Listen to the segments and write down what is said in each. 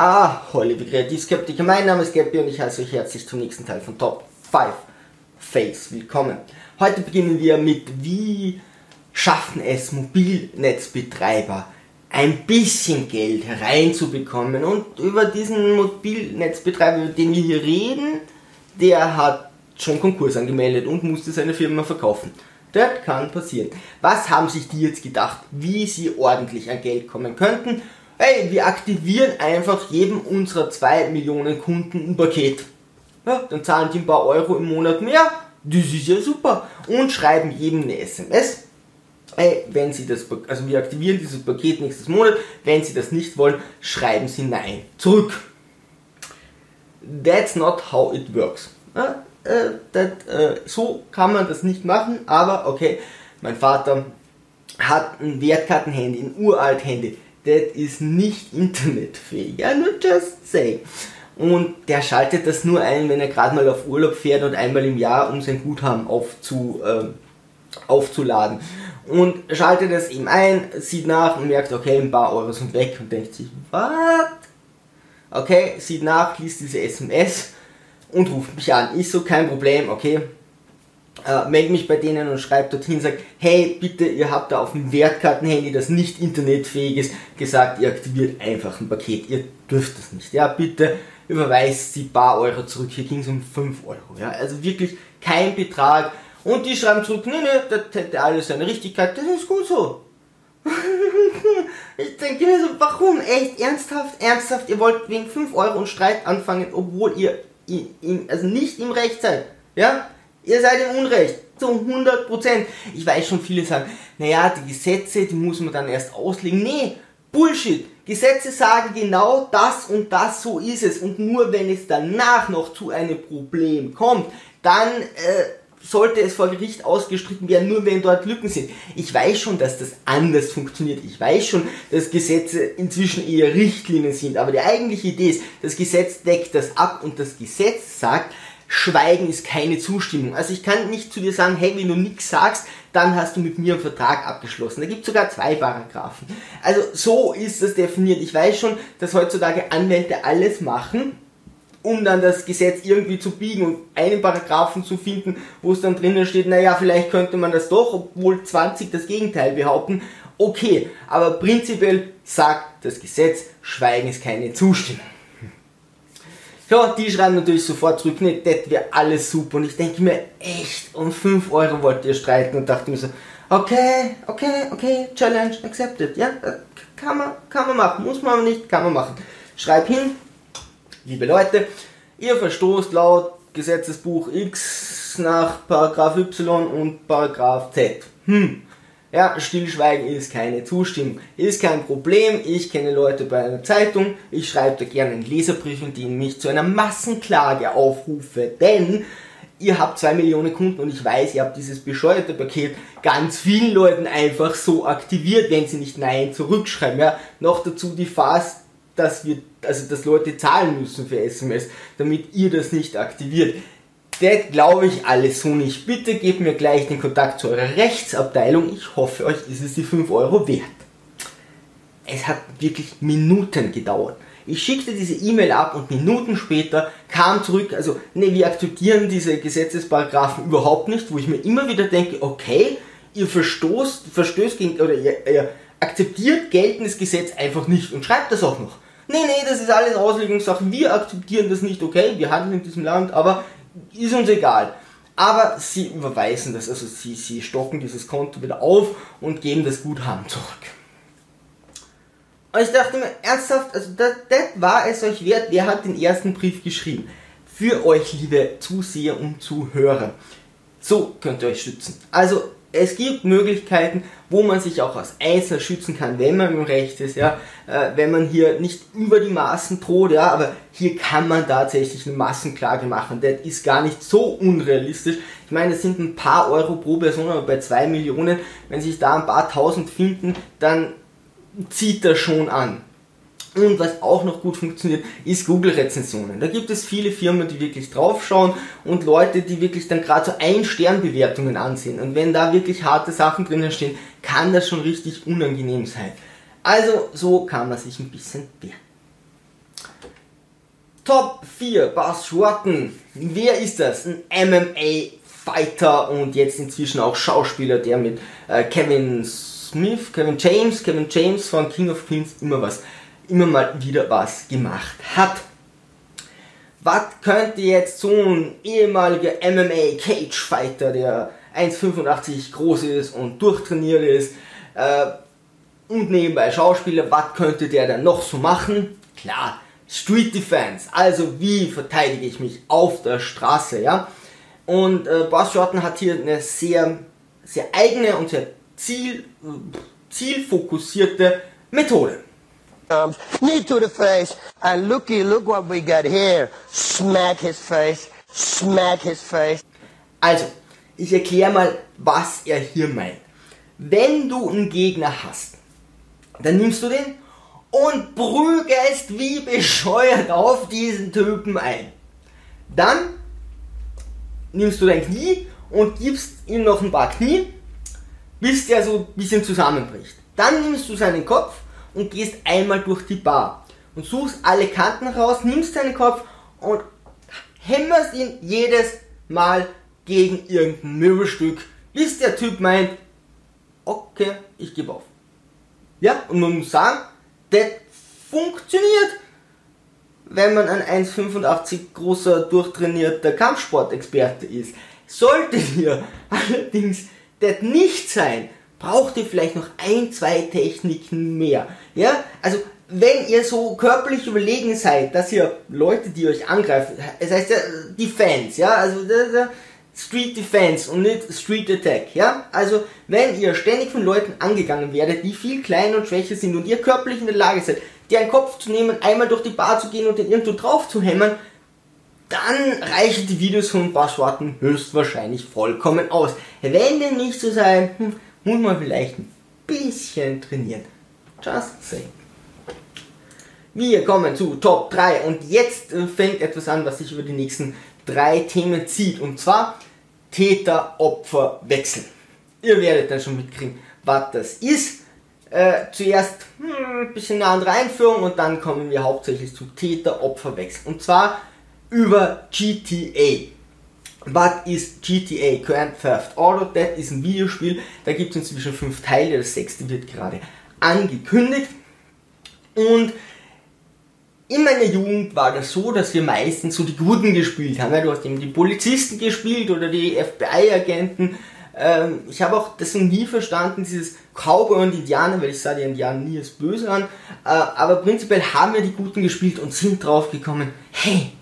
Ah, Holly, wie Kreativskeptiker, mein Name ist Gabby und ich heiße euch herzlich zum nächsten Teil von Top 5 Face. Willkommen. Heute beginnen wir mit, wie schaffen es Mobilnetzbetreiber, ein bisschen Geld hereinzubekommen. Und über diesen Mobilnetzbetreiber, über den wir hier reden, der hat schon Konkurs angemeldet und musste seine Firma verkaufen. Das kann passieren. Was haben sich die jetzt gedacht, wie sie ordentlich an Geld kommen könnten? Hey, wir aktivieren einfach jedem unserer 2 Millionen Kunden ein Paket. Ja, dann zahlen die ein paar Euro im Monat mehr. Das ist ja super. Und schreiben jedem eine SMS. Hey, wenn Sie das, also wir aktivieren dieses Paket nächstes Monat. Wenn Sie das nicht wollen, schreiben Sie Nein zurück. That's not how it works. Ja, äh, that, äh, so kann man das nicht machen, aber okay, mein Vater hat ein Wertkartenhandy, ein uralt Handy das ist nicht internetfähig. Ja, nur just say. Und der schaltet das nur ein, wenn er gerade mal auf Urlaub fährt und einmal im Jahr, um sein Guthaben aufzu, äh, aufzuladen. Und schaltet das eben ein, sieht nach und merkt, okay, ein paar Euro sind weg und denkt sich, was? Okay, sieht nach, liest diese SMS und ruft mich an. Ist so kein Problem, okay, äh, melde mich bei denen und schreibe dorthin, sagt, hey, bitte, ihr habt da auf dem Wertkartenhandy, das nicht internetfähig ist, gesagt, ihr aktiviert einfach ein Paket, ihr dürft das nicht. Ja, bitte überweist sie paar Euro zurück. Hier ging es um 5 Euro. Ja, also wirklich kein Betrag. Und die schreiben zurück, nee, nee, das hätte alles seine Richtigkeit, das ist gut so. ich denke mir so, warum? Echt, ernsthaft, ernsthaft, ihr wollt wegen 5 Euro einen Streit anfangen, obwohl ihr in, in, also nicht im Recht seid. Ja? Ihr seid im Unrecht. Zu 100% Ich weiß schon, viele sagen, naja, die Gesetze, die muss man dann erst auslegen. Nee, Bullshit. Gesetze sagen genau das und das, so ist es. Und nur wenn es danach noch zu einem Problem kommt, dann äh, sollte es vor Gericht ausgestritten werden, nur wenn dort Lücken sind. Ich weiß schon, dass das anders funktioniert. Ich weiß schon, dass Gesetze inzwischen eher Richtlinien sind. Aber die eigentliche Idee ist, das Gesetz deckt das ab und das Gesetz sagt, Schweigen ist keine Zustimmung. Also ich kann nicht zu dir sagen, hey, wenn du nichts sagst, dann hast du mit mir einen Vertrag abgeschlossen. Da gibt es sogar zwei Paragraphen. Also so ist das definiert. Ich weiß schon, dass heutzutage Anwälte alles machen, um dann das Gesetz irgendwie zu biegen und einen Paragraphen zu finden, wo es dann drinnen steht, naja, vielleicht könnte man das doch, obwohl 20 das Gegenteil behaupten. Okay, aber prinzipiell sagt das Gesetz, Schweigen ist keine Zustimmung. Ja, die schreiben natürlich sofort zurück, ne, das wäre alles super. Und ich denke mir, echt, um 5 Euro wollt ihr streiten und dachte mir so, okay, okay, okay, Challenge accepted. Ja, äh, kann man, kann man machen, muss man aber nicht, kann man machen. Schreib hin, liebe Leute, ihr verstoßt laut Gesetzesbuch X nach Paragraph Y und Paragraph Z. Hm, ja, Stillschweigen ist keine Zustimmung. Ist kein Problem. Ich kenne Leute bei einer Zeitung. Ich schreibe da gerne einen Leserbrief, in dem ich zu einer Massenklage aufrufe. Denn ihr habt zwei Millionen Kunden und ich weiß, ihr habt dieses bescheuerte Paket ganz vielen Leuten einfach so aktiviert, wenn sie nicht Nein zurückschreiben. Ja, noch dazu die Phase, dass wir, also dass Leute zahlen müssen für SMS, damit ihr das nicht aktiviert. Das glaube ich alles so nicht. Bitte gebt mir gleich den Kontakt zu eurer Rechtsabteilung. Ich hoffe, euch ist es die 5 Euro wert. Es hat wirklich Minuten gedauert. Ich schickte diese E-Mail ab und Minuten später kam zurück, also ne, wir akzeptieren diese Gesetzesparagraphen überhaupt nicht, wo ich mir immer wieder denke, okay, ihr verstoßt, verstößt gegen, oder ihr, ihr akzeptiert geltendes Gesetz einfach nicht und schreibt das auch noch. Nee, nee, das ist alles Auslegungssache, wir akzeptieren das nicht, okay, wir handeln in diesem Land, aber ist uns egal. Aber sie überweisen das, also sie, sie stocken dieses Konto wieder auf und geben das Guthaben zurück. Und ich dachte mir, ernsthaft, also das, das war es euch wert, wer hat den ersten Brief geschrieben? Für euch, liebe Zuseher und Zuhörer. So könnt ihr euch schützen. Also es gibt Möglichkeiten, wo man sich auch als Einzelner schützen kann, wenn man im Recht ist, ja, äh, wenn man hier nicht über die Maßen droht, ja, aber hier kann man tatsächlich eine Massenklage machen. Das ist gar nicht so unrealistisch. Ich meine, es sind ein paar Euro pro Person, aber bei zwei Millionen, wenn sich da ein paar tausend finden, dann zieht das schon an. Und was auch noch gut funktioniert, ist Google-Rezensionen. Da gibt es viele Firmen, die wirklich draufschauen und Leute, die wirklich dann gerade so Ein-Stern-Bewertungen ansehen. Und wenn da wirklich harte Sachen drinnen stehen, kann das schon richtig unangenehm sein. Also so kann man sich ein bisschen wehren. Top 4, Buzz Rotten. Wer ist das? Ein MMA-Fighter und jetzt inzwischen auch Schauspieler, der mit äh, Kevin Smith, Kevin James, Kevin James von King of Queens immer was, immer mal wieder was gemacht hat. Was könnte jetzt so ein ehemaliger MMA-Cage-Fighter, der 1,85 groß ist und durchtrainiert ist, äh, und nebenbei Schauspieler, was könnte der dann noch so machen? Klar, Street Defense, also wie verteidige ich mich auf der Straße, ja? Und äh, Boss Jordan hat hier eine sehr, sehr eigene und sehr ziel, zielfokussierte Methode. Um, knee to the face, and looky, look what we got here. Smack his face, smack his face. Also, ich erkläre mal, was er hier meint. Wenn du einen Gegner hast, dann nimmst du den und prügelst wie bescheuert auf diesen Typen ein. Dann nimmst du dein Knie und gibst ihm noch ein paar Knie, bis der so ein bisschen zusammenbricht. Dann nimmst du seinen Kopf und gehst einmal durch die Bar und suchst alle Kanten raus, nimmst seinen Kopf und hämmerst ihn jedes Mal gegen irgendein Möbelstück, bis der Typ meint, okay, ich gebe auf. Ja, und man muss sagen, das funktioniert, wenn man ein 1,85 großer, durchtrainierter Kampfsportexperte ist. Sollte ihr allerdings das nicht sein, braucht ihr vielleicht noch ein, zwei Techniken mehr. Ja, also wenn ihr so körperlich überlegen seid, dass ihr Leute, die euch angreifen, es heißt ja die Fans, ja, also Street Defense und nicht Street Attack, ja? Also, wenn ihr ständig von Leuten angegangen werdet, die viel kleiner und schwächer sind und ihr körperlich in der Lage seid, dir einen Kopf zu nehmen, einmal durch die Bar zu gehen und den irgendwo drauf zu hämmern, dann reichen die Videos von Passworten höchstwahrscheinlich vollkommen aus. Wenn dem nicht so sein, hm, muss man vielleicht ein bisschen trainieren. Just saying. Wir kommen zu Top 3 und jetzt äh, fängt etwas an, was sich über die nächsten drei Themen zieht. Und zwar Täter-Opfer-Wechsel. Ihr werdet dann schon mitkriegen, was das ist. Äh, zuerst hm, ein bisschen eine andere Einführung und dann kommen wir hauptsächlich zu Täter-Opfer-Wechsel. Und zwar über GTA. Was ist GTA? Grand Theft Auto, das ist ein Videospiel. Da gibt es inzwischen fünf Teile, das sechste wird gerade angekündigt. Und in meiner Jugend war das so, dass wir meistens so die Guten gespielt haben. Du hast eben die Polizisten gespielt oder die FBI-Agenten. Ähm, ich habe auch das nie verstanden, dieses Cowboy und Indianer, weil ich sah die Indianer nie als böse an. Äh, aber prinzipiell haben wir die Guten gespielt und sind drauf gekommen, hey,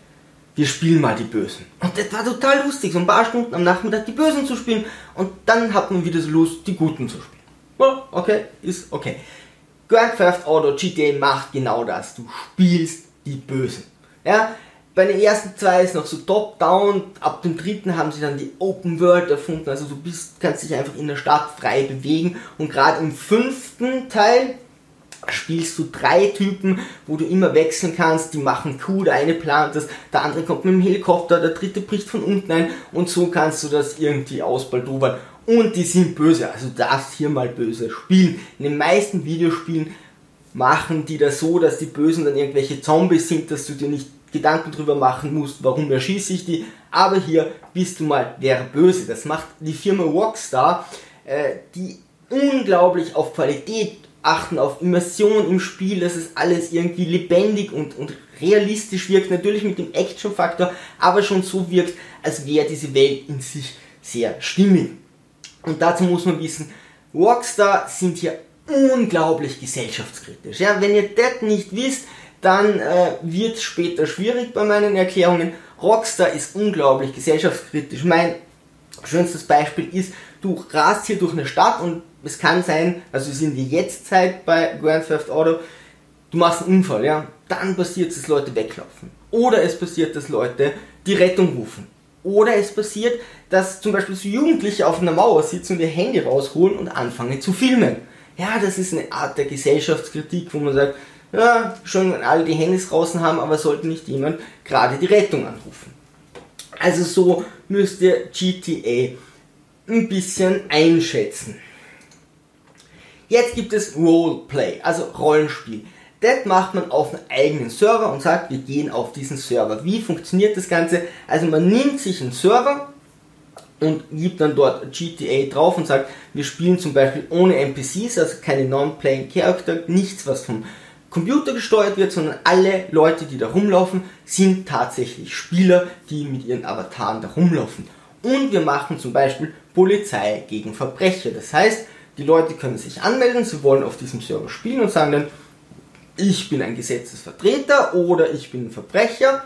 wir spielen mal die Bösen. Und das war total lustig, so ein paar Stunden am Nachmittag die Bösen zu spielen und dann hat man wieder so Lust, die Guten zu spielen. Well, okay, ist okay. Grand Theft Auto GTA macht genau das. Du spielst die Bösen. Ja, bei den ersten zwei ist noch so top-down, ab dem dritten haben sie dann die Open World erfunden, also du bist, kannst dich einfach in der Stadt frei bewegen und gerade im fünften Teil spielst du drei Typen, wo du immer wechseln kannst, die machen cool, der eine plant das, der andere kommt mit dem Helikopter, der dritte bricht von unten ein und so kannst du das irgendwie ausbaldobern und die sind böse. Also darfst hier mal böse spielen. In den meisten Videospielen machen die das so, dass die Bösen dann irgendwelche Zombies sind, dass du dir nicht Gedanken drüber machen musst, warum erschieße ich die. Aber hier bist du mal der Böse. Das macht die Firma Rockstar, äh, die unglaublich auf Qualität achten, auf Immersion im Spiel, dass es alles irgendwie lebendig und, und realistisch wirkt. Natürlich mit dem Action-Faktor, aber schon so wirkt, als wäre diese Welt in sich sehr stimmig. Und dazu muss man wissen, Rockstar sind hier unglaublich gesellschaftskritisch. Ja, wenn ihr das nicht wisst, dann äh, wird es später schwierig bei meinen Erklärungen. Rockstar ist unglaublich gesellschaftskritisch. Mein schönstes Beispiel ist, du rast hier durch eine Stadt und es kann sein, also wir sind die Jetztzeit bei Grand Theft Auto, du machst einen Unfall, ja, dann passiert es, dass Leute weglaufen. Oder es passiert, dass Leute die Rettung rufen. Oder es passiert, dass zum Beispiel so Jugendliche auf einer Mauer sitzen und ihr Handy rausholen und anfangen zu filmen. Ja, das ist eine Art der Gesellschaftskritik, wo man sagt, ja, schon wenn alle die Handys draußen haben, aber sollte nicht jemand gerade die Rettung anrufen. Also so müsst ihr GTA ein bisschen einschätzen. Jetzt gibt es Roleplay, also Rollenspiel. Das macht man auf einem eigenen Server und sagt, wir gehen auf diesen Server. Wie funktioniert das Ganze? Also man nimmt sich einen Server und gibt dann dort GTA drauf und sagt, wir spielen zum Beispiel ohne NPCs, also keine Non-Playing Character, nichts was vom Computer gesteuert wird, sondern alle Leute, die da rumlaufen, sind tatsächlich Spieler, die mit ihren Avataren da rumlaufen. Und wir machen zum Beispiel Polizei gegen Verbrecher. Das heißt, die Leute können sich anmelden, sie wollen auf diesem Server spielen und sagen dann, ich bin ein Gesetzesvertreter oder ich bin ein Verbrecher.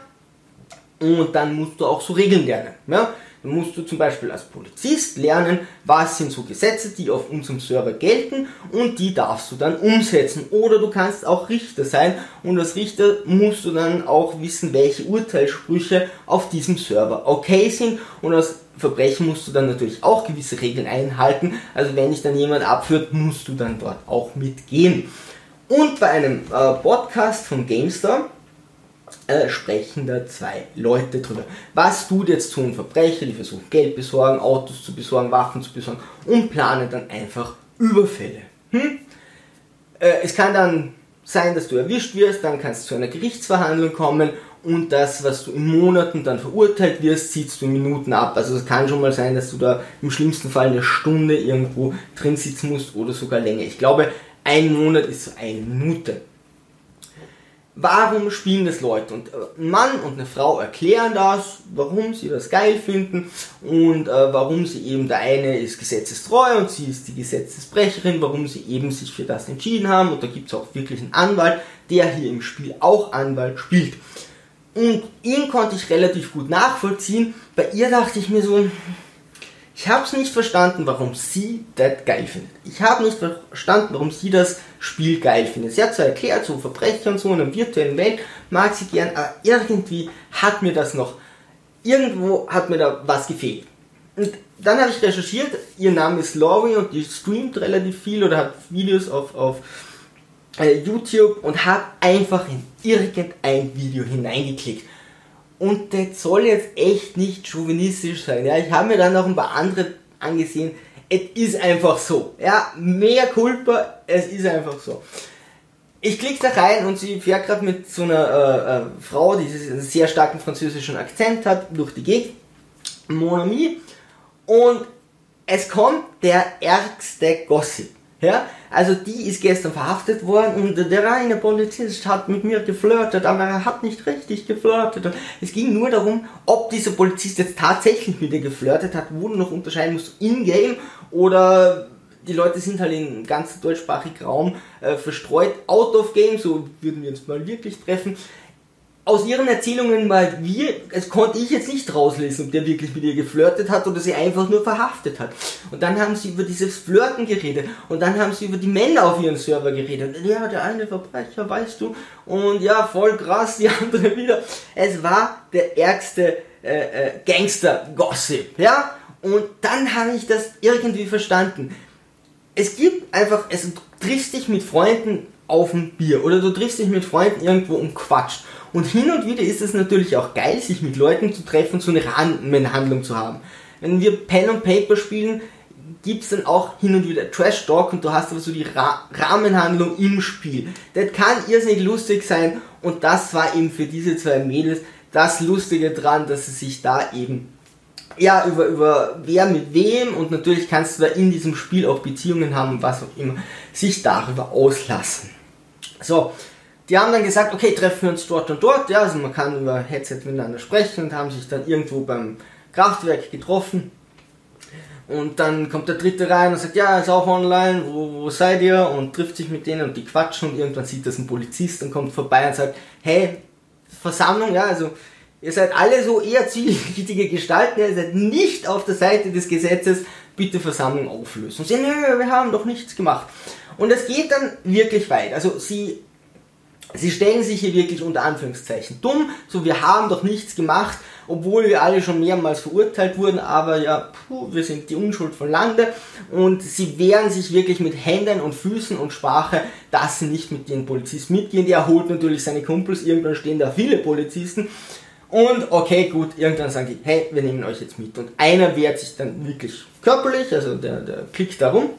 Und dann musst du auch so Regeln lernen. Ja? Dann musst du zum Beispiel als Polizist lernen, was sind so Gesetze, die auf unserem Server gelten und die darfst du dann umsetzen. Oder du kannst auch Richter sein und als Richter musst du dann auch wissen, welche Urteilssprüche auf diesem Server okay sind und als Verbrechen musst du dann natürlich auch gewisse Regeln einhalten. Also wenn dich dann jemand abführt, musst du dann dort auch mitgehen. Und bei einem äh, Podcast von GameStar äh, sprechen da zwei Leute drüber. Was tut jetzt so ein Verbrecher, die versuchen Geld besorgen, Autos zu besorgen, Waffen zu besorgen und planen dann einfach Überfälle. Hm? Äh, es kann dann sein, dass du erwischt wirst, dann kann es zu einer Gerichtsverhandlung kommen und das, was du in Monaten dann verurteilt wirst, ziehst du in Minuten ab. Also es kann schon mal sein, dass du da im schlimmsten Fall eine Stunde irgendwo drin sitzen musst oder sogar länger. Ich glaube, ein Monat ist so eine Minute warum spielen das Leute? Und äh, ein Mann und eine Frau erklären das, warum sie das geil finden und äh, warum sie eben, der eine ist gesetzestreu und sie ist die Gesetzesbrecherin, warum sie eben sich für das entschieden haben. Und da gibt es auch wirklich einen Anwalt, der hier im Spiel auch Anwalt spielt. Und ihn konnte ich relativ gut nachvollziehen. Bei ihr dachte ich mir so, ich habe es nicht verstanden, warum sie das geil findet. Ich habe nicht verstanden, warum sie das Spiel geil findet. Sie hat zwar erklärt, so Verbrecher und so in einer virtuellen Welt mag sie gern, aber irgendwie hat mir das noch, irgendwo hat mir da was gefehlt. Und dann habe ich recherchiert, ihr Name ist Laurie und die streamt relativ viel oder hat Videos auf, auf äh, YouTube und habe einfach in irgendein Video hineingeklickt und das soll jetzt echt nicht chauvinistisch sein. Ja, ich habe mir dann noch ein paar andere angesehen. Es ist einfach so. Ja, mehr Culpa, es ist einfach so. Ich klicke da rein und sie fährt gerade mit so einer äh, äh, Frau, die einen sehr starken französischen Akzent hat, durch die Gegend. Mon ami. Und es kommt der ärgste Gossip. Ja, also die ist gestern verhaftet worden und der reine Polizist hat mit mir geflirtet, aber er hat nicht richtig geflirtet. Es ging nur darum, ob dieser Polizist jetzt tatsächlich mit ihr geflirtet hat, wo du noch unterscheiden musst, in-game oder die Leute sind halt in ganz deutschsprachigen Raum äh, verstreut, out of game, so würden wir uns mal wirklich treffen aus ihren Erzählungen mal wir, es konnte ich jetzt nicht rauslesen, ob der wirklich mit ihr geflirtet hat oder sie einfach nur verhaftet hat. Und dann haben sie über dieses Flirten geredet und dann haben sie über die Männer auf ihren Server geredet. Ja, der eine Verbrecher, weißt du, und ja, voll krass, die andere wieder. Es war der ärgste äh, äh, Gangster-Gossip, ja. Und dann habe ich das irgendwie verstanden. Es gibt einfach, es triffst dich mit Freunden auf ein Bier oder du triffst dich mit Freunden irgendwo und quatscht. Und hin und wieder ist es natürlich auch geil, sich mit Leuten zu treffen, so eine Rahmenhandlung zu haben. Wenn wir Pen und Paper spielen, gibt es dann auch hin und wieder Trash Talk und du hast aber so die Ra Rahmenhandlung im Spiel. Das kann irrsinnig lustig sein und das war eben für diese zwei Mädels das Lustige dran, dass sie sich da eben ja, über, über wer mit wem und natürlich kannst du da in diesem Spiel auch Beziehungen haben und was auch immer, sich darüber auslassen. So, die haben dann gesagt, okay, treffen wir uns dort und dort. Ja, also man kann über Headset miteinander sprechen und haben sich dann irgendwo beim Kraftwerk getroffen. Und dann kommt der dritte rein und sagt, ja, ist auch online, wo, wo seid ihr? Und trifft sich mit denen und die quatschen und irgendwann sieht das ein Polizist und kommt vorbei und sagt, hey, Versammlung, ja, also ihr seid alle so eher zielgerichtige Gestalten, ihr seid nicht auf der Seite des Gesetzes, bitte Versammlung auflösen. Und sie, nö, wir haben doch nichts gemacht. Und es geht dann wirklich weit. Also sie Sie stellen sich hier wirklich unter Anführungszeichen dumm, so wir haben doch nichts gemacht, obwohl wir alle schon mehrmals verurteilt wurden, aber ja, puh, wir sind die Unschuld von Lande. Und sie wehren sich wirklich mit Händen und Füßen und Sprache, dass sie nicht mit den Polizisten mitgehen. Der holt natürlich seine Kumpels, irgendwann stehen da viele Polizisten. Und okay, gut, irgendwann sagen die, hey, wir nehmen euch jetzt mit. Und einer wehrt sich dann wirklich körperlich, also der, der klickt da rum.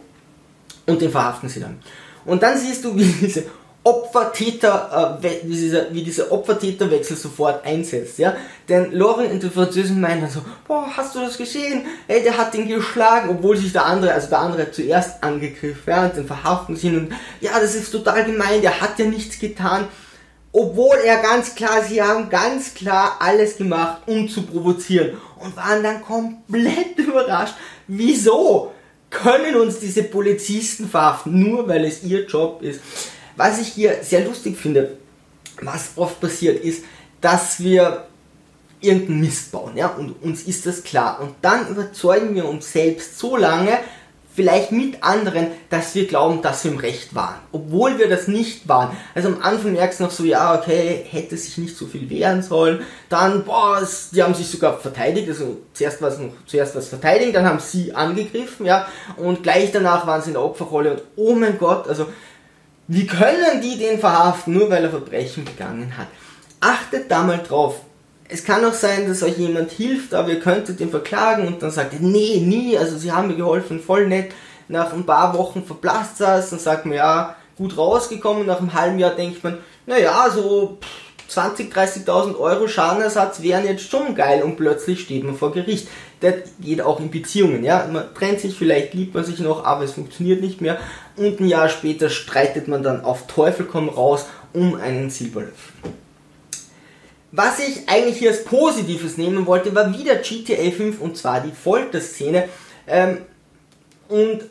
Und den verhaften sie dann. Und dann siehst du, wie diese Opfer-Täter, äh, wie, dieser, wie dieser Opfer-Täter-Wechsel sofort einsetzt, ja. Denn Lauren und die Französin meinen dann so, boah, hast du das gesehen? Ey, der hat den geschlagen, obwohl sich der andere, also der andere zuerst angegriffen, ja, und den verhaften sie und, ja, das ist total gemein, der hat ja nichts getan. Obwohl er ganz klar, sie haben ganz klar alles gemacht, um zu provozieren und waren dann komplett überrascht. Wieso können uns diese Polizisten verhaften, nur weil es ihr Job ist? Was ich hier sehr lustig finde, was oft passiert, ist, dass wir irgendeinen Mist bauen, ja, und uns ist das klar. Und dann überzeugen wir uns selbst so lange, vielleicht mit anderen, dass wir glauben, dass wir im Recht waren, obwohl wir das nicht waren. Also am Anfang merkst du noch so, ja, okay, hätte sich nicht so viel wehren sollen. Dann, boah, die haben sich sogar verteidigt, also zuerst was noch, zuerst was verteidigen, dann haben sie angegriffen, ja, und gleich danach waren sie in der Opferrolle und oh mein Gott, also wie können die den verhaften, nur weil er Verbrechen begangen hat? Achtet da mal drauf. Es kann auch sein, dass euch jemand hilft, aber ihr könntet ihn verklagen und dann sagt ihr, nee, nie, also sie haben mir geholfen, voll nett. Nach ein paar Wochen verblasst das, dann sagt man, ja, gut rausgekommen. Nach einem halben Jahr denkt man, naja, so 20, 30.000 Euro Schadenersatz wären jetzt schon geil und plötzlich steht man vor Gericht. Das geht auch in Beziehungen, ja. Man trennt sich, vielleicht liebt man sich noch, aber es funktioniert nicht mehr. Und ein Jahr später streitet man dann auf Teufel komm raus um einen Silberlöffel. Was ich eigentlich hier als Positives nehmen wollte, war wieder GTA 5 und zwar die Folterszene. Ähm, und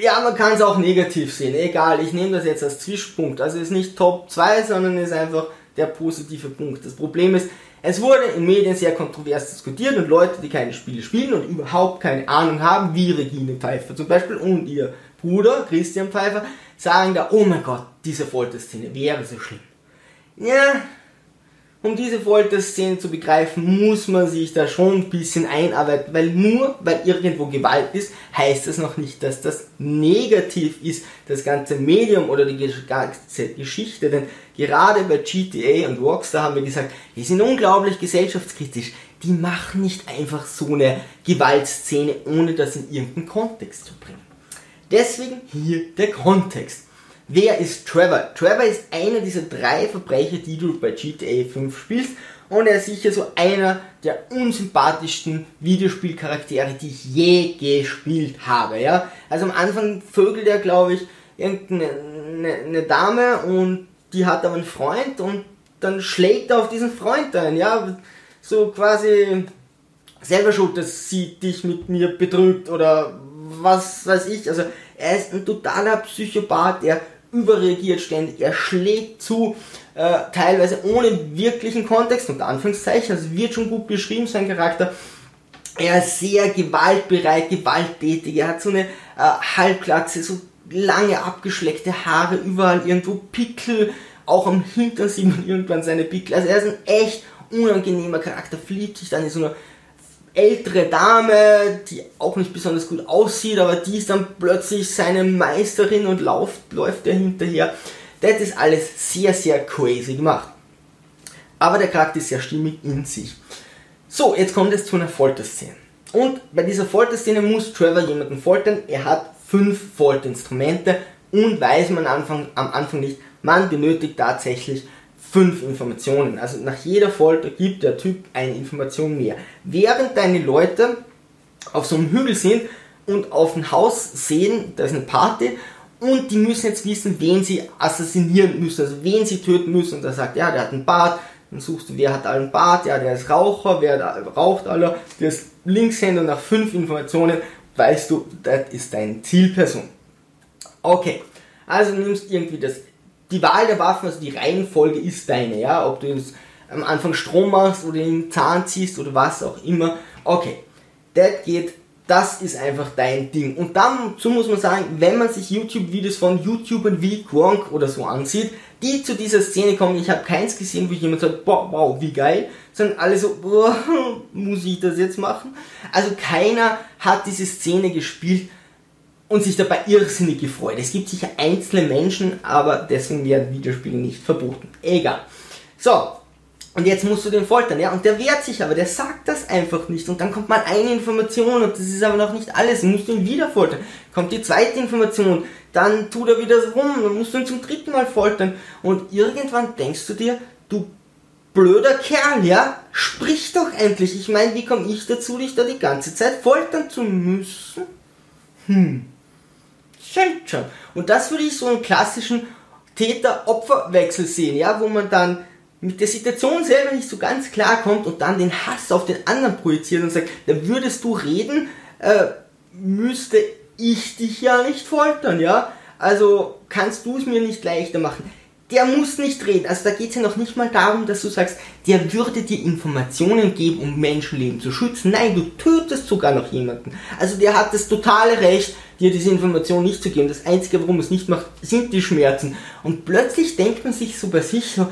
ja, man kann es auch negativ sehen, egal, ich nehme das jetzt als Zwischenpunkt. Also ist nicht Top 2, sondern ist einfach der positive Punkt. Das Problem ist, es wurde in Medien sehr kontrovers diskutiert und Leute, die keine Spiele spielen und überhaupt keine Ahnung haben, wie Regine Pfeiffer zum Beispiel und ihr Bruder Christian Pfeiffer, sagen da, oh mein Gott, diese Folterszene wäre so schlimm. Ja, um diese Folterszene zu begreifen, muss man sich da schon ein bisschen einarbeiten, weil nur weil irgendwo Gewalt ist, heißt das noch nicht, dass das negativ ist, das ganze Medium oder die ganze Geschichte, denn gerade bei GTA und Rockstar haben wir gesagt, die sind unglaublich gesellschaftskritisch, die machen nicht einfach so eine Gewaltszene, ohne das in irgendeinen Kontext zu bringen. Deswegen hier der Kontext. Wer ist Trevor? Trevor ist einer dieser drei Verbrecher, die du bei GTA 5 spielst und er ist sicher so einer der unsympathischsten Videospielcharaktere, die ich je gespielt habe. Ja? Also am Anfang vögelt er, glaube ich, irgendeine eine, eine Dame und die hat aber einen Freund und dann schlägt er auf diesen Freund ein, ja, so quasi selber schuld, dass sie dich mit mir betrügt oder was weiß ich. Also er ist ein totaler Psychopath, der überreagiert ständig, er schlägt zu, äh, teilweise ohne wirklichen Kontext, unter Anführungszeichen, also wird schon gut beschrieben, sein Charakter. Er ist sehr gewaltbereit, gewalttätig, er hat so eine äh, Halbglatze, so lange abgeschleckte Haare, überall irgendwo Pickel, auch am Hintern sieht man irgendwann seine Pickel. Also er ist ein echt unangenehmer Charakter, verliebt sich dann in so eine ältere Dame, die auch nicht besonders gut aussieht, aber die ist dann plötzlich seine Meisterin und läuft, läuft er hinterher. Das ist alles sehr, sehr crazy gemacht. Aber der Charakter ist sehr stimmig in sich. So, jetzt kommt es zu einer Folterszene. Und bei dieser Folterszene muss Trevor jemanden foltern. Er hat fünf Folterinstrumente und weiß man am Anfang, am Anfang nicht, man benötigt tatsächlich fünf Informationen. Also nach jeder Folter gibt der Typ eine Information mehr. Während deine Leute auf so einem Hügel sind und auf ein Haus sehen, da ist eine Party und die müssen jetzt wissen, wen sie assassinieren müssen, also wen sie töten müssen. Und er sagt, ja, der hat einen Bart, dann suchst du, wer hat einen Bart, ja, der ist Raucher, wer da raucht alle, der ist Linkshänder, nach fünf Informationen weißt du, das ist deine Zielperson. Okay, also nimmst irgendwie das die Wahl der Waffen, also die Reihenfolge ist deine, ja, ob du jetzt am Anfang Strom machst oder den Zahn ziehst oder was auch immer. Okay, das geht, das ist einfach dein Ding. Und dazu muss man sagen, wenn man sich YouTube-Videos von YouTubern wie Gronk oder so ansieht, die zu dieser Szene kommen, ich habe keins gesehen, wo jemand sagt, boah, wow, wie geil, sondern alle so, boah, muss ich das jetzt machen? Also keiner hat diese Szene gespielt, und sich dabei irrsinnig gefreut. Es gibt sicher einzelne Menschen, aber deswegen werden Videospiele nicht verboten. Egal. So, Und jetzt musst du den foltern, ja. Und der wehrt sich aber, der sagt das einfach nicht. Und dann kommt mal eine Information und das ist aber noch nicht alles. Dann musst du ihn wieder foltern. Kommt die zweite Information, dann tut er wieder rum, dann musst du ihn zum dritten Mal foltern. Und irgendwann denkst du dir, du blöder Kerl, ja, sprich doch endlich. Ich meine, wie komme ich dazu, dich da die ganze Zeit foltern zu müssen? Hm. Seltsam. Und das würde ich so einen klassischen Täter-Opfer-Wechsel sehen, ja, wo man dann mit der Situation selber nicht so ganz klar kommt und dann den Hass auf den anderen projiziert und sagt, da würdest du reden, äh, müsste ich dich ja nicht foltern, ja? Also kannst du es mir nicht leichter machen. Der muss nicht reden. Also da geht es ja noch nicht mal darum, dass du sagst, der würde dir Informationen geben, um Menschenleben zu schützen. Nein, du tötest sogar noch jemanden. Also der hat das totale Recht, dir diese Information nicht zu geben. Das Einzige, warum es nicht macht, sind die Schmerzen. Und plötzlich denkt man sich so bei sich so,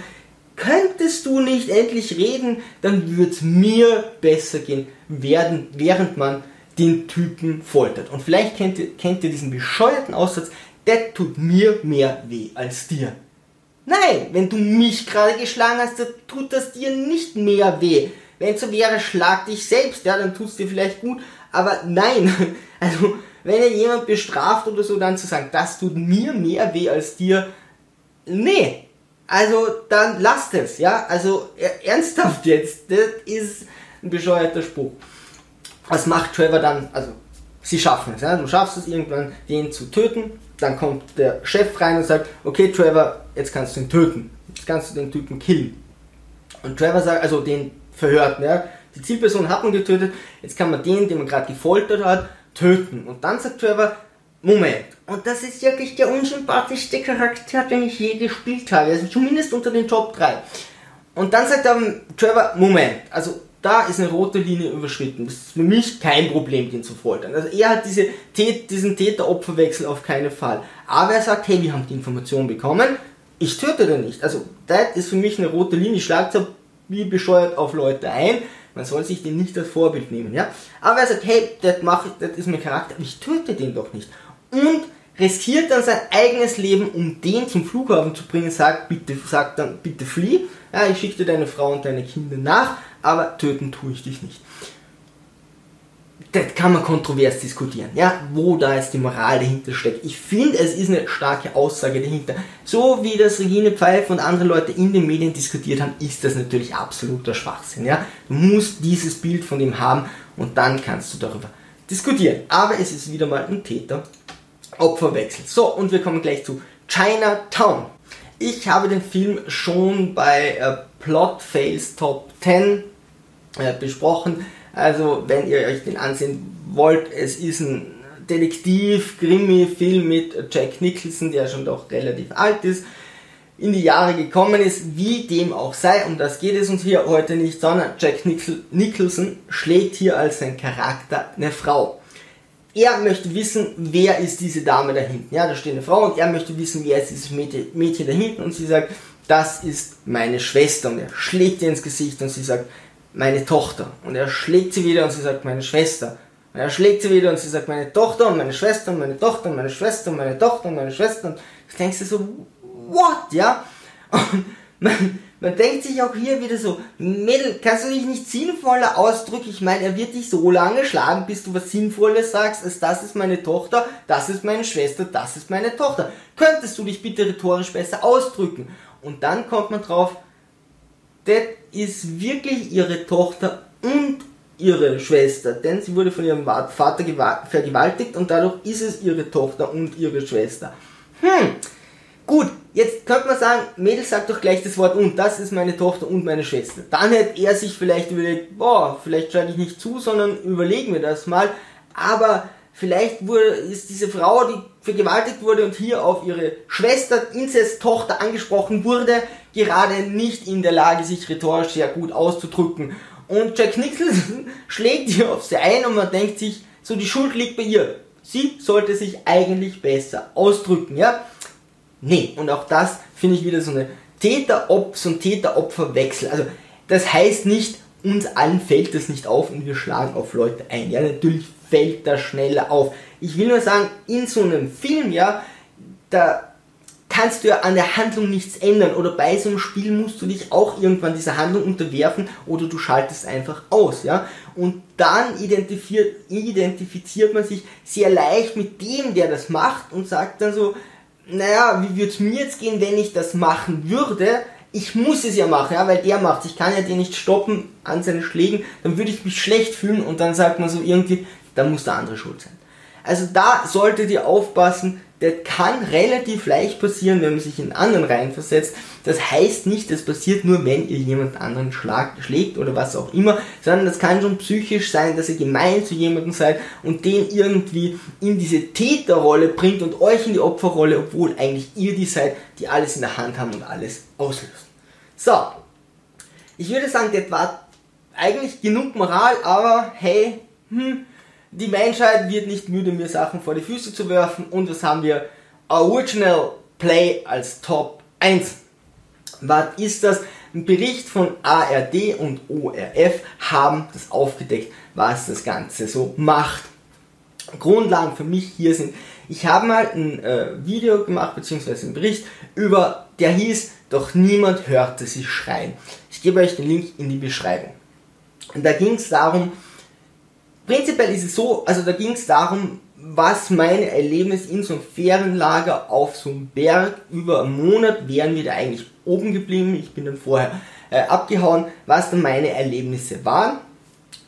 könntest du nicht endlich reden, dann würde es mir besser gehen, werden, während man den Typen foltert. Und vielleicht kennt ihr, kennt ihr diesen bescheuerten Aussatz, der tut mir mehr weh als dir. Nein, wenn du mich gerade geschlagen hast, dann tut das dir nicht mehr weh. Wenn es so wäre, schlag dich selbst, ja, dann tut es dir vielleicht gut. Aber nein, also wenn ihr jemand bestraft oder so, dann zu sagen, das tut mir mehr weh als dir, nee, also dann lasst es, ja. Also ernsthaft jetzt, das ist ein bescheuerter Spruch. Was macht Trevor dann? Also sie schaffen es, ja. Du schaffst es irgendwann, den zu töten. Dann kommt der Chef rein und sagt, okay Trevor, jetzt kannst du ihn töten. Jetzt kannst du den Typen killen. Und Trevor sagt, also den Verhörten, ja. Die Zielperson hat man getötet, jetzt kann man den, den man gerade gefoltert hat, töten. Und dann sagt Trevor, Moment. Und das ist wirklich der unsympathischste Charakter, den ich je gespielt habe. Also zumindest unter den Top 3. Und dann sagt dann Trevor, Moment. Also da ist eine rote Linie überschritten. Das ist für mich kein Problem, den zu foltern. Also er hat diese, diesen Täter-Opfer-Wechsel auf keinen Fall. Aber er sagt, hey, wir haben die Information bekommen. Ich töte den nicht. Also das ist für mich eine rote Linie. Schlagt wie bescheuert auf Leute ein. Man soll sich den nicht als Vorbild nehmen, ja. Aber er sagt, hey, das, mach, das ist mein Charakter, ich töte den doch nicht und riskiert dann sein eigenes Leben, um den zum Flughafen zu bringen, sagt bitte, sagt dann bitte flieh, ja, ich schicke dir deine Frau und deine Kinder nach, aber töten tue ich dich nicht. Das kann man kontrovers diskutieren, ja, wo da jetzt die Moral dahinter steckt. Ich finde, es ist eine starke Aussage dahinter. So wie das Regine Pfeiffer und andere Leute in den Medien diskutiert haben, ist das natürlich absoluter Schwachsinn, ja. Du musst dieses Bild von ihm haben und dann kannst du darüber diskutieren. Aber es ist wieder mal ein Täter Opferwechsel. So, und wir kommen gleich zu Chinatown. Ich habe den Film schon bei äh, Plot Fails Top 10 äh, besprochen. Also, wenn ihr euch den ansehen wollt, es ist ein Detektiv-Krimi-Film mit Jack Nicholson, der schon doch relativ alt ist, in die Jahre gekommen ist, wie dem auch sei, um das geht es uns hier heute nicht, sondern Jack Nicholson schlägt hier als sein Charakter eine Frau er möchte wissen, wer ist diese Dame da hinten. Ja, da steht eine Frau und er möchte wissen, wer ist dieses Mädchen da hinten und sie sagt, das ist meine Schwester und er schlägt ihr ins Gesicht und sie sagt, meine Tochter. Und er schlägt sie wieder und sie sagt, meine Schwester. Und er schlägt sie wieder und sie sagt, meine Tochter und meine Schwester und meine Tochter und meine Schwester und meine Tochter und meine Schwester. Und denkst dir so, what, ja? Und man, man denkt sich auch hier wieder so, Mädel, kannst du dich nicht sinnvoller ausdrücken? Ich meine, er wird dich so lange schlagen, bis du was Sinnvolles sagst, als das ist meine Tochter, das ist meine Schwester, das ist meine Tochter. Könntest du dich bitte rhetorisch besser ausdrücken? Und dann kommt man drauf, das ist wirklich ihre Tochter und ihre Schwester, denn sie wurde von ihrem Vater vergewaltigt und dadurch ist es ihre Tochter und ihre Schwester. Hm, Gut, jetzt könnte man sagen, Mädel sagt doch gleich das Wort und, das ist meine Tochter und meine Schwester. Dann hätte er sich vielleicht überlegt, boah, vielleicht schalte ich nicht zu, sondern überlegen wir das mal. Aber vielleicht wurde, ist diese Frau, die vergewaltigt wurde und hier auf ihre Schwester, Inzest-Tochter angesprochen wurde, gerade nicht in der Lage, sich rhetorisch sehr gut auszudrücken. Und Jack Nicholson schlägt hier auf sie ein und man denkt sich, so die Schuld liegt bei ihr. Sie sollte sich eigentlich besser ausdrücken, ja? Nee, und auch das finde ich wieder so eine Täter-Op, so ein Täter-Opfer-Wechsel. Also, das heißt nicht, uns allen fällt das nicht auf und wir schlagen auf Leute ein. Ja, natürlich fällt das schneller auf. Ich will nur sagen, in so einem Film, ja, da kannst du ja an der Handlung nichts ändern oder bei so einem Spiel musst du dich auch irgendwann dieser Handlung unterwerfen oder du schaltest einfach aus, ja. Und dann identifiziert, man sich sehr leicht mit dem, der das macht und sagt dann so, naja, wie würde es mir jetzt gehen, wenn ich das machen würde? Ich muss es ja machen, ja, weil der macht. Ich kann ja den nicht stoppen an seinen Schlägen, dann würde ich mich schlecht fühlen und dann sagt man so irgendwie, dann muss der andere schuld sein. Also da solltet ihr aufpassen, das kann relativ leicht passieren, wenn man sich in anderen reinversetzt. Das heißt nicht, das passiert nur, wenn ihr jemand anderen schlag, schlägt oder was auch immer, sondern das kann schon psychisch sein, dass ihr gemein zu jemandem seid und den irgendwie in diese Täterrolle bringt und euch in die Opferrolle, obwohl eigentlich ihr die seid, die alles in der Hand haben und alles auslösen. So, ich würde sagen, das war eigentlich genug Moral, aber hey, hm, die Menschheit wird nicht müde, mir Sachen vor die Füße zu werfen. Und was haben wir? Original Play als Top 1. Was ist das? Ein Bericht von ARD und ORF haben das aufgedeckt, was das Ganze so macht. Grundlagen für mich hier sind, ich habe mal ein äh, Video gemacht, beziehungsweise einen Bericht über, der hieß, doch niemand hörte sie schreien. Ich gebe euch den Link in die Beschreibung. Und da ging es darum, Prinzipiell ist es so, also da ging es darum, was mein Erlebnis in so einem Ferienlager auf so einem Berg über einen Monat wären wir da eigentlich oben geblieben. Ich bin dann vorher äh, abgehauen, was dann meine Erlebnisse waren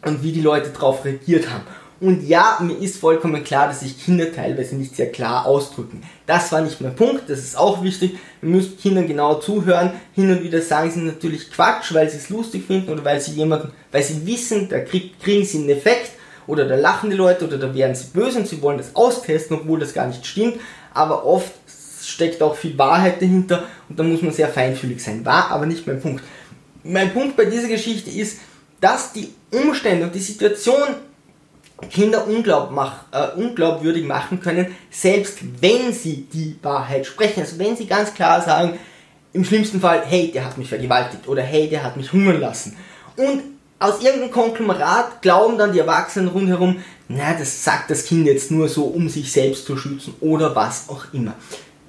und wie die Leute darauf reagiert haben. Und ja, mir ist vollkommen klar, dass sich Kinder teilweise nicht sehr klar ausdrücken. Das war nicht mein Punkt, das ist auch wichtig. Wir müssen Kindern genau zuhören. Hin und wieder sagen sie natürlich Quatsch, weil sie es lustig finden oder weil sie jemanden, weil sie wissen, da krieg, kriegen sie einen Effekt oder da lachen die Leute oder da werden sie böse und sie wollen das austesten, obwohl das gar nicht stimmt. Aber oft steckt auch viel Wahrheit dahinter und da muss man sehr feinfühlig sein. War aber nicht mein Punkt. Mein Punkt bei dieser Geschichte ist, dass die Umstände und die Situation Kinder unglaub mach, äh, unglaubwürdig machen können, selbst wenn sie die Wahrheit sprechen. Also wenn sie ganz klar sagen, im schlimmsten Fall, hey, der hat mich vergewaltigt oder hey, der hat mich hungern lassen. Und aus irgendeinem Konglomerat glauben dann die Erwachsenen rundherum, na, das sagt das Kind jetzt nur so, um sich selbst zu schützen oder was auch immer.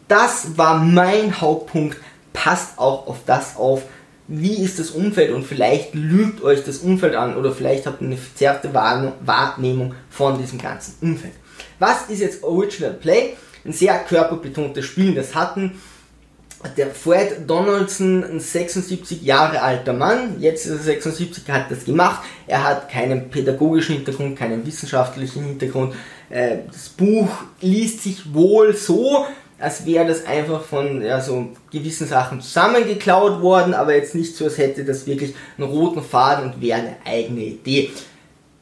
Das war mein Hauptpunkt. Passt auch auf das auf. Wie ist das Umfeld und vielleicht lügt euch das Umfeld an oder vielleicht habt ihr eine verzerrte Wahrnehmung von diesem ganzen Umfeld. Was ist jetzt Original Play? Ein sehr körperbetontes Spiel. Das hatten der Fred Donaldson, ein 76 Jahre alter Mann, jetzt ist er 76, hat das gemacht. Er hat keinen pädagogischen Hintergrund, keinen wissenschaftlichen Hintergrund. Äh, das Buch liest sich wohl so, als wäre das einfach von ja, so gewissen Sachen zusammengeklaut worden, aber jetzt nicht so, als hätte das wirklich einen roten Faden und wäre eine eigene Idee.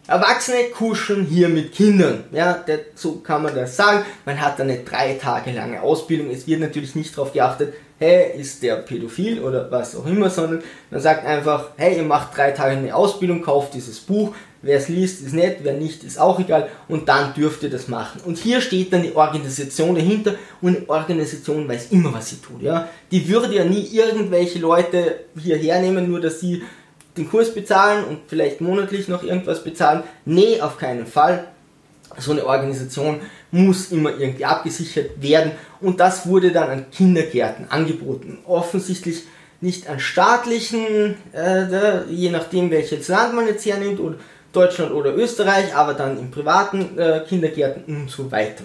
Erwachsene kuscheln hier mit Kindern. Ja, so kann man das sagen. Man hat eine drei Tage lange Ausbildung. Es wird natürlich nicht darauf geachtet, hey, ist der pädophil oder was auch immer, sondern man sagt einfach, hey, ihr macht drei Tage eine Ausbildung, kauft dieses Buch. Wer es liest, ist nett, wer nicht, ist auch egal. Und dann dürft ihr das machen. Und hier steht dann die Organisation dahinter und eine Organisation weiß immer, was sie tut. Ja? Die würde ja nie irgendwelche Leute hierher nehmen, nur dass sie den Kurs bezahlen und vielleicht monatlich noch irgendwas bezahlen. Nee, auf keinen Fall. So eine Organisation muss immer irgendwie abgesichert werden und das wurde dann an Kindergärten angeboten. Offensichtlich nicht an staatlichen, äh, je nachdem welches Land man jetzt hernimmt, oder Deutschland oder Österreich, aber dann in privaten äh, Kindergärten und so weiter.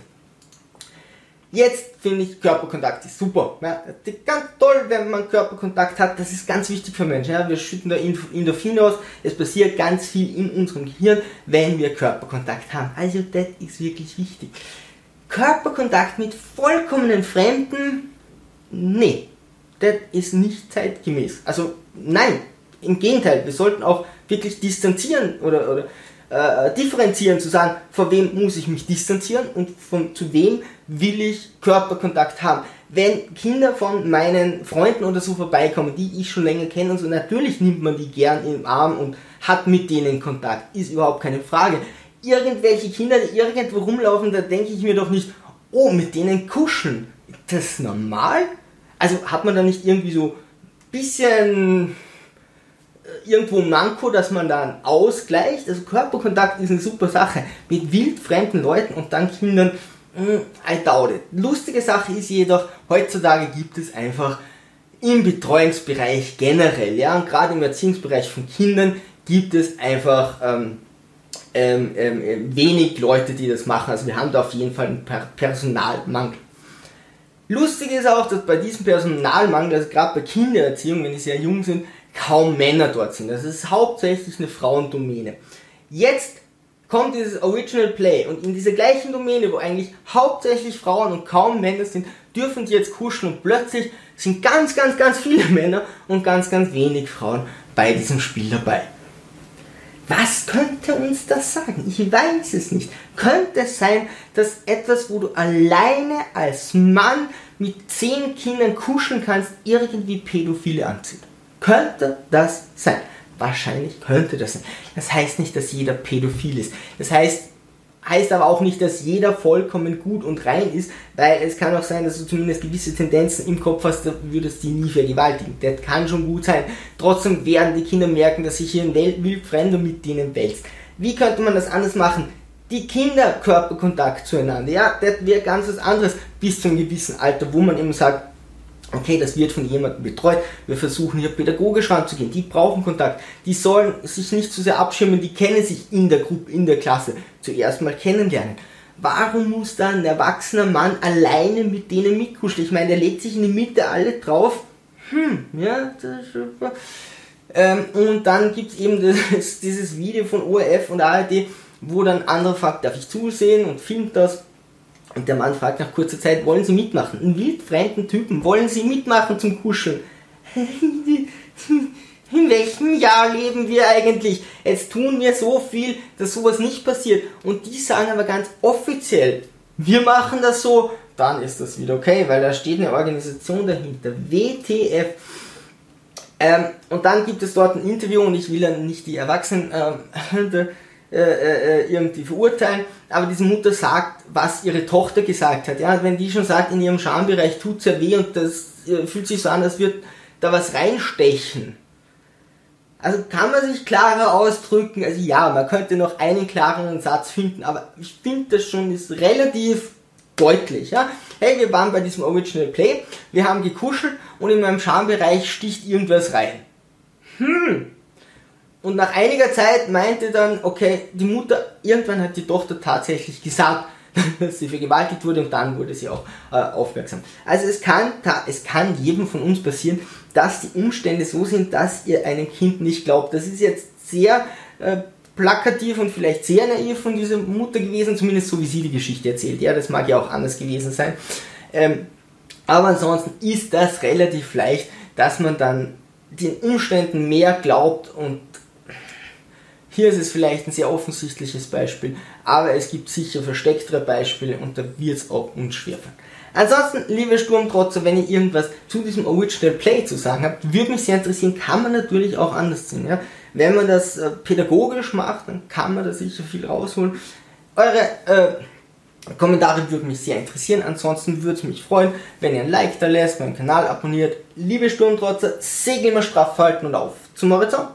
Jetzt finde ich Körperkontakt ist super. Ja, ganz toll, wenn man Körperkontakt hat. Das ist ganz wichtig für Menschen. Ja. Wir schütten da Endorphine aus. Es passiert ganz viel in unserem Gehirn, wenn wir Körperkontakt haben. Also das ist wirklich wichtig. Körperkontakt mit vollkommenen Fremden, nee, das ist nicht zeitgemäß. Also nein, im Gegenteil, wir sollten auch wirklich distanzieren oder, oder äh, differenzieren, zu sagen, vor wem muss ich mich distanzieren und von, zu wem will ich Körperkontakt haben. Wenn Kinder von meinen Freunden oder so vorbeikommen, die ich schon länger kenne und so, natürlich nimmt man die gern im Arm und hat mit denen Kontakt, ist überhaupt keine Frage. Irgendwelche Kinder, die irgendwo rumlaufen, da denke ich mir doch nicht, oh, mit denen kuscheln. Ist das normal? Also hat man da nicht irgendwie so bisschen irgendwo ein Manko, dass man dann ausgleicht. Also Körperkontakt ist eine super Sache mit wildfremden Leuten und dann Kindern hm, I doubt it. Lustige Sache ist jedoch, heutzutage gibt es einfach im Betreuungsbereich generell, ja, und gerade im Erziehungsbereich von Kindern gibt es einfach ähm, ähm, ähm, wenig Leute, die das machen. Also wir haben da auf jeden Fall einen per Personalmangel. Lustig ist auch, dass bei diesem Personalmangel, also gerade bei Kindererziehung, wenn die sehr jung sind, kaum Männer dort sind. Das ist hauptsächlich eine Frauendomäne. Jetzt kommt dieses Original Play und in dieser gleichen Domäne, wo eigentlich hauptsächlich Frauen und kaum Männer sind, dürfen die jetzt kuscheln und plötzlich sind ganz, ganz, ganz viele Männer und ganz, ganz wenig Frauen bei diesem Spiel dabei. Was könnte uns das sagen? Ich weiß es nicht. Könnte es sein, dass etwas, wo du alleine als Mann mit zehn Kindern kuscheln kannst, irgendwie Pädophile anzieht? Könnte das sein? Wahrscheinlich könnte das sein. Das heißt nicht, dass jeder pädophil ist. Das heißt, heißt aber auch nicht, dass jeder vollkommen gut und rein ist, weil es kann auch sein, dass du zumindest gewisse Tendenzen im Kopf hast, da würdest du die nie vergewaltigen. Das kann schon gut sein. Trotzdem werden die Kinder merken, dass sich hier ein Wildfremder mit denen wälzt. Wie könnte man das anders machen? Die Kinder Körperkontakt zueinander, ja, das wäre ganz was anderes bis zu einem gewissen Alter, wo man eben sagt, okay, das wird von jemandem betreut, wir versuchen hier pädagogisch ranzugehen, die brauchen Kontakt, die sollen sich nicht zu sehr abschirmen, die kennen sich in der Gruppe, in der Klasse, zuerst mal kennenlernen. Warum muss dann ein erwachsener Mann alleine mit denen mitkuscheln? Ich meine, der legt sich in die Mitte alle drauf. Hm, ja, das ist super. Ähm, und dann gibt es eben das, dieses Video von ORF und ARD, wo dann andere fragt, darf ich zusehen und filmt das und der Mann fragt nach kurzer Zeit, wollen Sie mitmachen? Einen wildfremden Typen, wollen Sie mitmachen zum Kuscheln? In welchem Jahr leben wir eigentlich? Jetzt tun wir so viel, dass sowas nicht passiert. Und die sagen aber ganz offiziell, wir machen das so, dann ist das wieder okay, weil da steht eine Organisation dahinter. WTF. Ähm, und dann gibt es dort ein Interview und ich will dann nicht die Erwachsenen ähm, äh, äh, äh, irgendwie verurteilen, aber diese Mutter sagt, was ihre Tochter gesagt hat. Ja, wenn die schon sagt, in ihrem Schambereich tut es ja weh und das äh, fühlt sich so an, als wird da was reinstechen. Also kann man sich klarer ausdrücken. Also ja, man könnte noch einen klareren Satz finden, aber ich finde das schon ist relativ deutlich. Ja? Hey, wir waren bei diesem Original Play, wir haben gekuschelt und in meinem Schambereich sticht irgendwas rein. Hm, und nach einiger Zeit meinte dann, okay, die Mutter, irgendwann hat die Tochter tatsächlich gesagt, dass sie vergewaltigt wurde und dann wurde sie auch äh, aufmerksam. Also es kann, es kann jedem von uns passieren, dass die Umstände so sind, dass ihr einem Kind nicht glaubt. Das ist jetzt sehr äh, plakativ und vielleicht sehr naiv von dieser Mutter gewesen, zumindest so wie sie die Geschichte erzählt. Ja, das mag ja auch anders gewesen sein. Ähm, aber ansonsten ist das relativ leicht, dass man dann den Umständen mehr glaubt und hier ist es vielleicht ein sehr offensichtliches Beispiel, aber es gibt sicher verstecktere Beispiele und da wird es auch uns schwerfallen. Ansonsten, liebe Sturmtrotzer, wenn ihr irgendwas zu diesem Original Play zu sagen habt, würde mich sehr interessieren, kann man natürlich auch anders sehen. Ja? Wenn man das äh, pädagogisch macht, dann kann man da sicher viel rausholen. Eure äh, Kommentare würden mich sehr interessieren. Ansonsten würde es mich freuen, wenn ihr ein Like da lässt, meinen Kanal abonniert. Liebe Sturmtrotzer, Segel immer straff halten und auf zum Horizont.